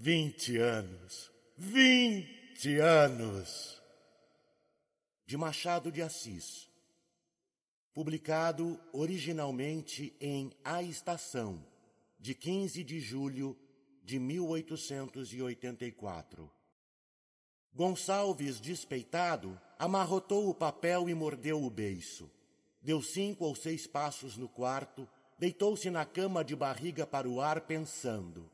Vinte anos! Vinte anos! De Machado de Assis. Publicado originalmente em A Estação, de 15 de julho de 1884. Gonçalves, despeitado, amarrotou o papel e mordeu o beiço. Deu cinco ou seis passos no quarto, deitou-se na cama de barriga para o ar, pensando.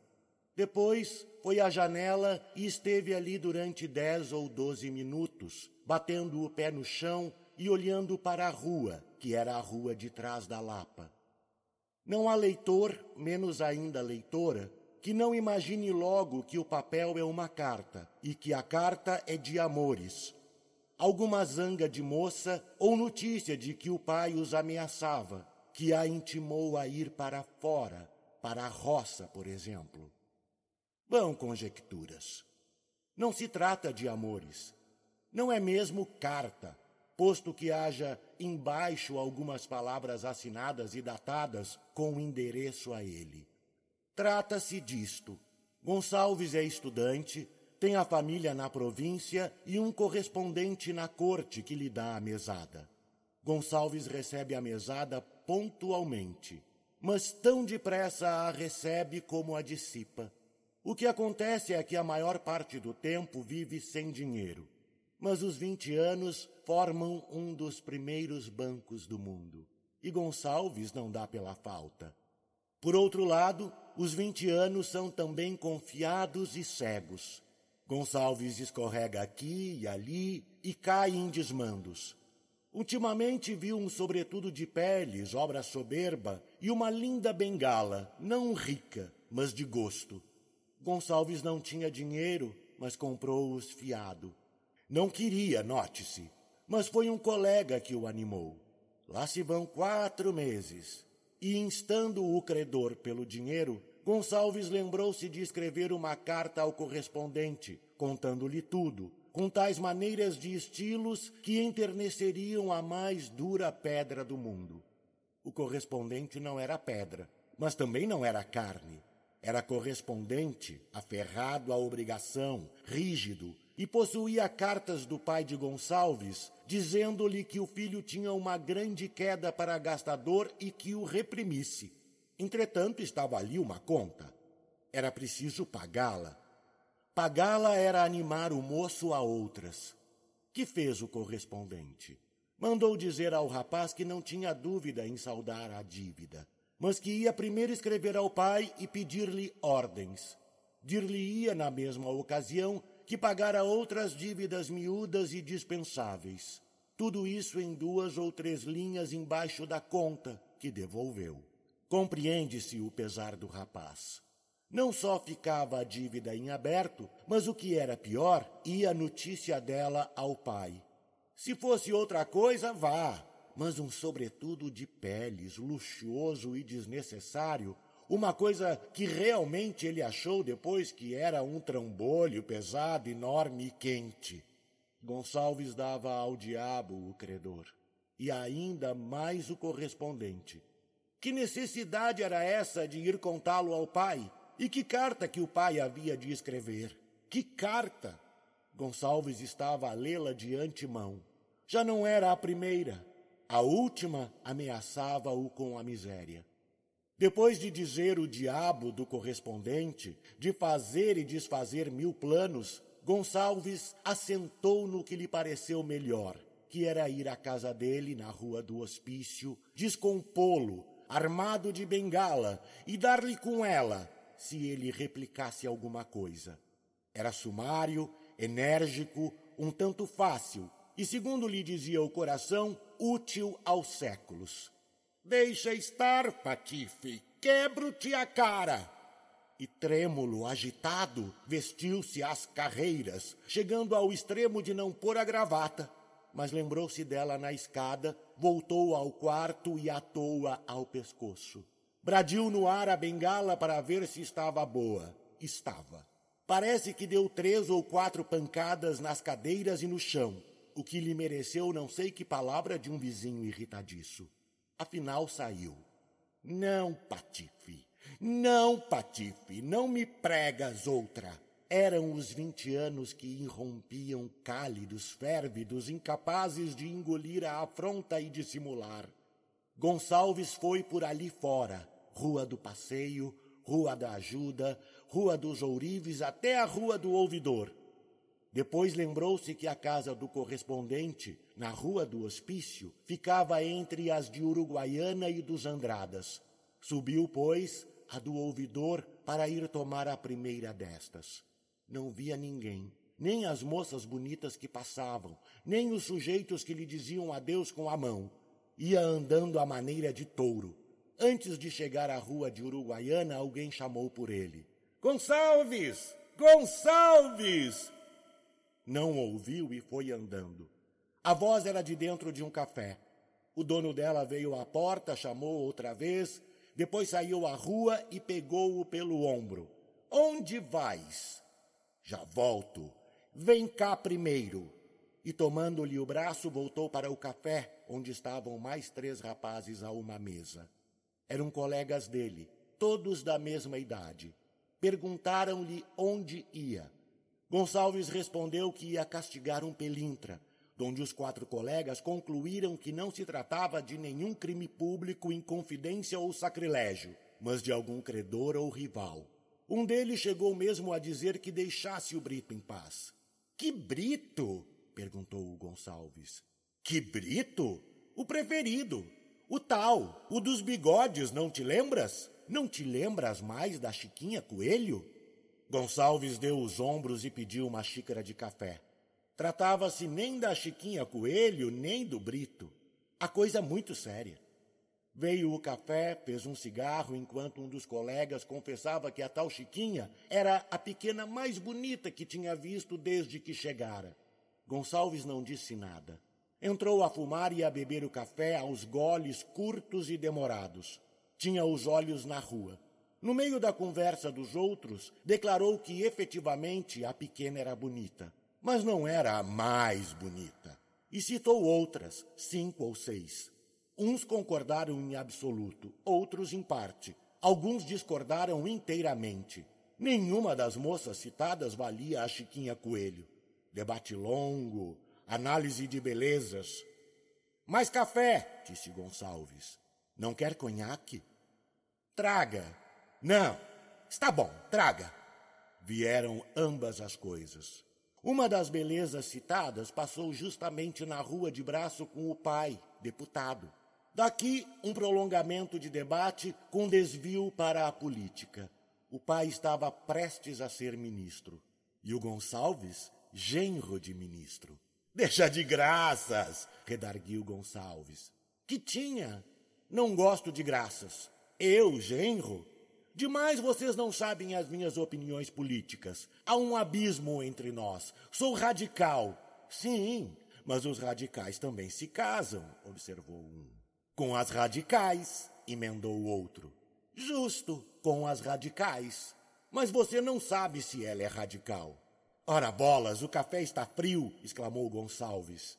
Depois foi à janela e esteve ali durante dez ou doze minutos, batendo o pé no chão e olhando para a rua, que era a rua de trás da Lapa. Não há leitor, menos ainda leitora, que não imagine logo que o papel é uma carta e que a carta é de amores. Alguma zanga de moça ou notícia de que o pai os ameaçava, que a intimou a ir para fora, para a roça, por exemplo. Vão conjecturas. Não se trata de amores. Não é mesmo carta, posto que haja embaixo algumas palavras assinadas e datadas com endereço a ele. Trata-se disto. Gonçalves é estudante, tem a família na província e um correspondente na corte que lhe dá a mesada. Gonçalves recebe a mesada pontualmente, mas tão depressa a recebe como a dissipa. O que acontece é que a maior parte do tempo vive sem dinheiro, mas os 20 anos formam um dos primeiros bancos do mundo. E Gonçalves não dá pela falta. Por outro lado, os 20 anos são também confiados e cegos. Gonçalves escorrega aqui e ali e cai em desmandos. Ultimamente viu um sobretudo de peles, obra soberba, e uma linda bengala, não rica, mas de gosto. Gonçalves não tinha dinheiro, mas comprou-os fiado. Não queria, note-se, mas foi um colega que o animou. Lá se vão quatro meses. E instando o credor pelo dinheiro, Gonçalves lembrou-se de escrever uma carta ao correspondente, contando-lhe tudo, com tais maneiras de estilos que enterneceriam a mais dura pedra do mundo. O correspondente não era pedra, mas também não era carne. Era correspondente, aferrado à obrigação, rígido, e possuía cartas do pai de Gonçalves, dizendo-lhe que o filho tinha uma grande queda para gastador e que o reprimisse. Entretanto, estava ali uma conta. Era preciso pagá-la. Pagá-la era animar o moço a outras. Que fez o correspondente? Mandou dizer ao rapaz que não tinha dúvida em saldar a dívida mas que ia primeiro escrever ao pai e pedir-lhe ordens. Dir-lhe-ia na mesma ocasião que pagara outras dívidas miúdas e dispensáveis. Tudo isso em duas ou três linhas embaixo da conta, que devolveu. Compreende-se o pesar do rapaz. Não só ficava a dívida em aberto, mas o que era pior, ia a notícia dela ao pai. Se fosse outra coisa, vá, mas um sobretudo de peles, luxuoso e desnecessário, uma coisa que realmente ele achou depois que era um trambolho pesado, enorme e quente. Gonçalves dava ao diabo o credor, e ainda mais o correspondente. Que necessidade era essa de ir contá-lo ao pai? E que carta que o pai havia de escrever? Que carta? Gonçalves estava a lê-la de antemão. Já não era a primeira, a última ameaçava-o com a miséria. Depois de dizer o diabo do correspondente, de fazer e desfazer mil planos, Gonçalves assentou no que lhe pareceu melhor, que era ir à casa dele na rua do hospício, descompô-lo, armado de bengala, e dar-lhe com ela, se ele replicasse alguma coisa. Era sumário, enérgico, um tanto fácil, e segundo lhe dizia o coração, útil aos séculos. Deixa estar, Patife, quebro-te a cara. E trêmulo, agitado, vestiu-se às carreiras, chegando ao extremo de não pôr a gravata. Mas lembrou-se dela na escada, voltou ao quarto e atou-a ao pescoço. Bradiu no ar a bengala para ver se estava boa. Estava. Parece que deu três ou quatro pancadas nas cadeiras e no chão o que lhe mereceu não sei que palavra de um vizinho irritadiço. Afinal saiu. Não, Patife, Não, Patife, não me pregas outra. Eram os vinte anos que irrompiam cálidos, férvidos, incapazes de engolir a afronta e dissimular. Gonçalves foi por ali fora, Rua do Passeio, Rua da Ajuda, Rua dos Ourives, até a Rua do Ouvidor. Depois lembrou-se que a casa do correspondente, na Rua do Hospício, ficava entre as de Uruguaiana e dos Andradas. Subiu, pois, a do ouvidor para ir tomar a primeira destas. Não via ninguém, nem as moças bonitas que passavam, nem os sujeitos que lhe diziam adeus com a mão. Ia andando à maneira de touro. Antes de chegar à rua de Uruguaiana, alguém chamou por ele. Gonçalves! Gonçalves! Não ouviu e foi andando. A voz era de dentro de um café. O dono dela veio à porta, chamou outra vez, depois saiu à rua e pegou-o pelo ombro. Onde vais? Já volto. Vem cá primeiro. E tomando-lhe o braço, voltou para o café, onde estavam mais três rapazes a uma mesa. Eram colegas dele, todos da mesma idade. Perguntaram-lhe onde ia. Gonçalves respondeu que ia castigar um pelintra, donde os quatro colegas concluíram que não se tratava de nenhum crime público, inconfidência ou sacrilégio, mas de algum credor ou rival. Um deles chegou mesmo a dizer que deixasse o Brito em paz. Que Brito? perguntou o Gonçalves. Que Brito? O preferido. O tal, o dos bigodes, não te lembras? Não te lembras mais da Chiquinha Coelho? Gonçalves deu os ombros e pediu uma xícara de café. Tratava-se nem da Chiquinha Coelho, nem do Brito. A coisa muito séria. Veio o café, fez um cigarro, enquanto um dos colegas confessava que a tal Chiquinha era a pequena mais bonita que tinha visto desde que chegara. Gonçalves não disse nada. Entrou a fumar e a beber o café aos goles curtos e demorados. Tinha os olhos na rua. No meio da conversa dos outros, declarou que efetivamente a pequena era bonita, mas não era a mais bonita. E citou outras, cinco ou seis. Uns concordaram em absoluto, outros em parte. Alguns discordaram inteiramente. Nenhuma das moças citadas valia a Chiquinha Coelho. Debate longo, análise de belezas. Mais café, disse Gonçalves. Não quer conhaque? Traga, não, está bom, traga. Vieram ambas as coisas. Uma das belezas citadas passou justamente na rua de braço com o pai, deputado. Daqui, um prolongamento de debate com desvio para a política. O pai estava prestes a ser ministro. E o Gonçalves, genro de ministro. Deixa de graças, redarguiu Gonçalves. Que tinha? Não gosto de graças. Eu, genro? Demais vocês não sabem as minhas opiniões políticas. Há um abismo entre nós. Sou radical. Sim, mas os radicais também se casam, observou um. Com as radicais, emendou o outro. Justo, com as radicais. Mas você não sabe se ela é radical. Ora bolas, o café está frio, exclamou Gonçalves.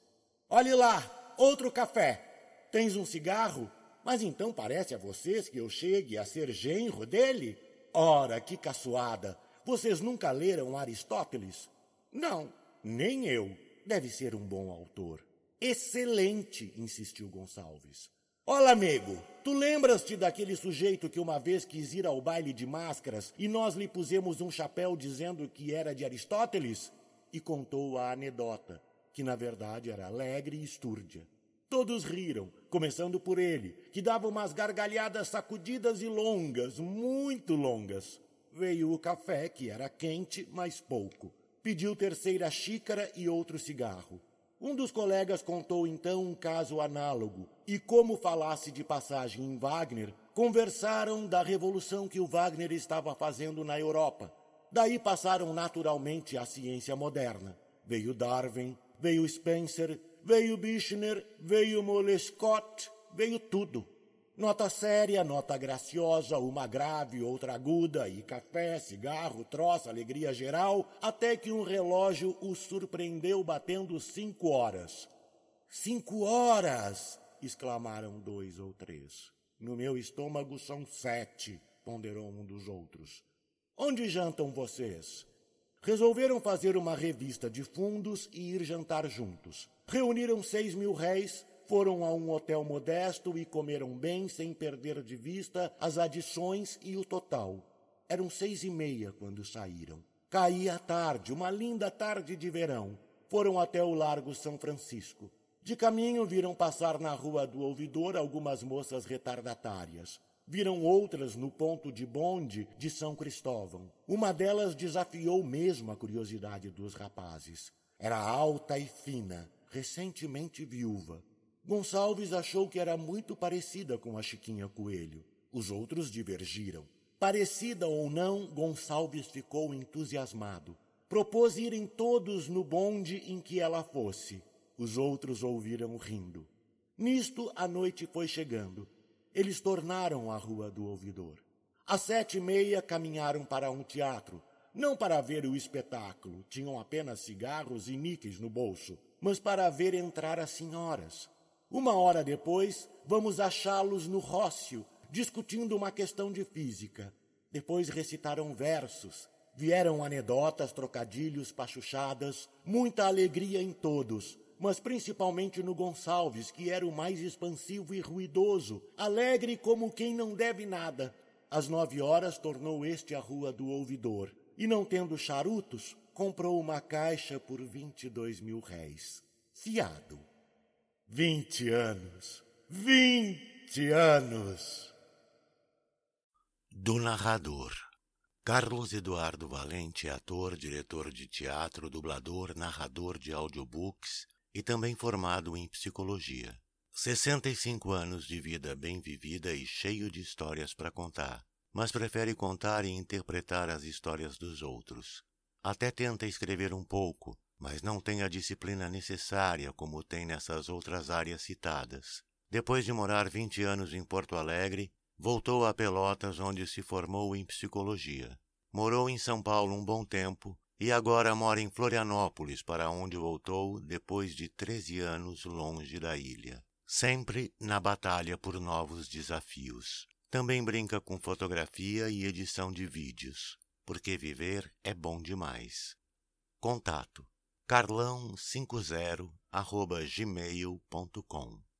Olhe lá, outro café. Tens um cigarro? Mas então parece a vocês que eu chegue a ser genro dele? Ora, que caçoada! Vocês nunca leram Aristóteles? Não, nem eu. Deve ser um bom autor. Excelente, insistiu Gonçalves. Olha, amigo, tu lembras-te daquele sujeito que uma vez quis ir ao baile de máscaras e nós lhe pusemos um chapéu dizendo que era de Aristóteles? E contou a anedota, que na verdade era alegre e estúrdia. Todos riram, começando por ele, que dava umas gargalhadas sacudidas e longas, muito longas. Veio o café, que era quente, mas pouco. Pediu terceira xícara e outro cigarro. Um dos colegas contou então um caso análogo, e como falasse de passagem em Wagner, conversaram da revolução que o Wagner estava fazendo na Europa. Daí passaram naturalmente à ciência moderna. Veio Darwin, veio Spencer, veio Bichner, veio Molescott, veio tudo. Nota séria, nota graciosa, uma grave, outra aguda, e café, cigarro, troça, alegria geral, até que um relógio o surpreendeu batendo cinco horas. Cinco horas! exclamaram dois ou três. No meu estômago são sete, ponderou um dos outros. Onde jantam vocês? Resolveram fazer uma revista de fundos e ir jantar juntos. Reuniram seis mil réis, foram a um hotel modesto e comeram bem sem perder de vista as adições e o total. Eram seis e meia quando saíram. Caía a tarde, uma linda tarde de verão. Foram até o Largo São Francisco. De caminho viram passar na rua do ouvidor algumas moças retardatárias. Viram outras no ponto de bonde de São Cristóvão. Uma delas desafiou mesmo a curiosidade dos rapazes. Era alta e fina, recentemente viúva. Gonçalves achou que era muito parecida com a Chiquinha Coelho. Os outros divergiram. Parecida ou não, Gonçalves ficou entusiasmado. Propôs irem todos no bonde em que ela fosse. Os outros ouviram rindo. Nisto a noite foi chegando eles tornaram a Rua do Ouvidor. Às sete e meia caminharam para um teatro, não para ver o espetáculo, tinham apenas cigarros e níqueis no bolso, mas para ver entrar as senhoras. Uma hora depois, vamos achá-los no rócio, discutindo uma questão de física. Depois recitaram versos, vieram anedotas, trocadilhos, pachuchadas, muita alegria em todos, mas principalmente no Gonçalves, que era o mais expansivo e ruidoso, alegre como quem não deve nada. Às nove horas tornou este a rua do ouvidor, e não tendo charutos, comprou uma caixa por vinte e dois mil réis. Fiado. Vinte anos! Vinte anos! Do narrador. Carlos Eduardo Valente é ator, diretor de teatro, dublador, narrador de audiobooks e também formado em psicologia. 65 anos de vida bem vivida e cheio de histórias para contar, mas prefere contar e interpretar as histórias dos outros. Até tenta escrever um pouco, mas não tem a disciplina necessária como tem nessas outras áreas citadas. Depois de morar 20 anos em Porto Alegre, voltou a Pelotas, onde se formou em psicologia. Morou em São Paulo um bom tempo e agora mora em Florianópolis, para onde voltou depois de 13 anos longe da ilha. Sempre na batalha por novos desafios. Também brinca com fotografia e edição de vídeos, porque viver é bom demais. Contato carlão50 gmail.com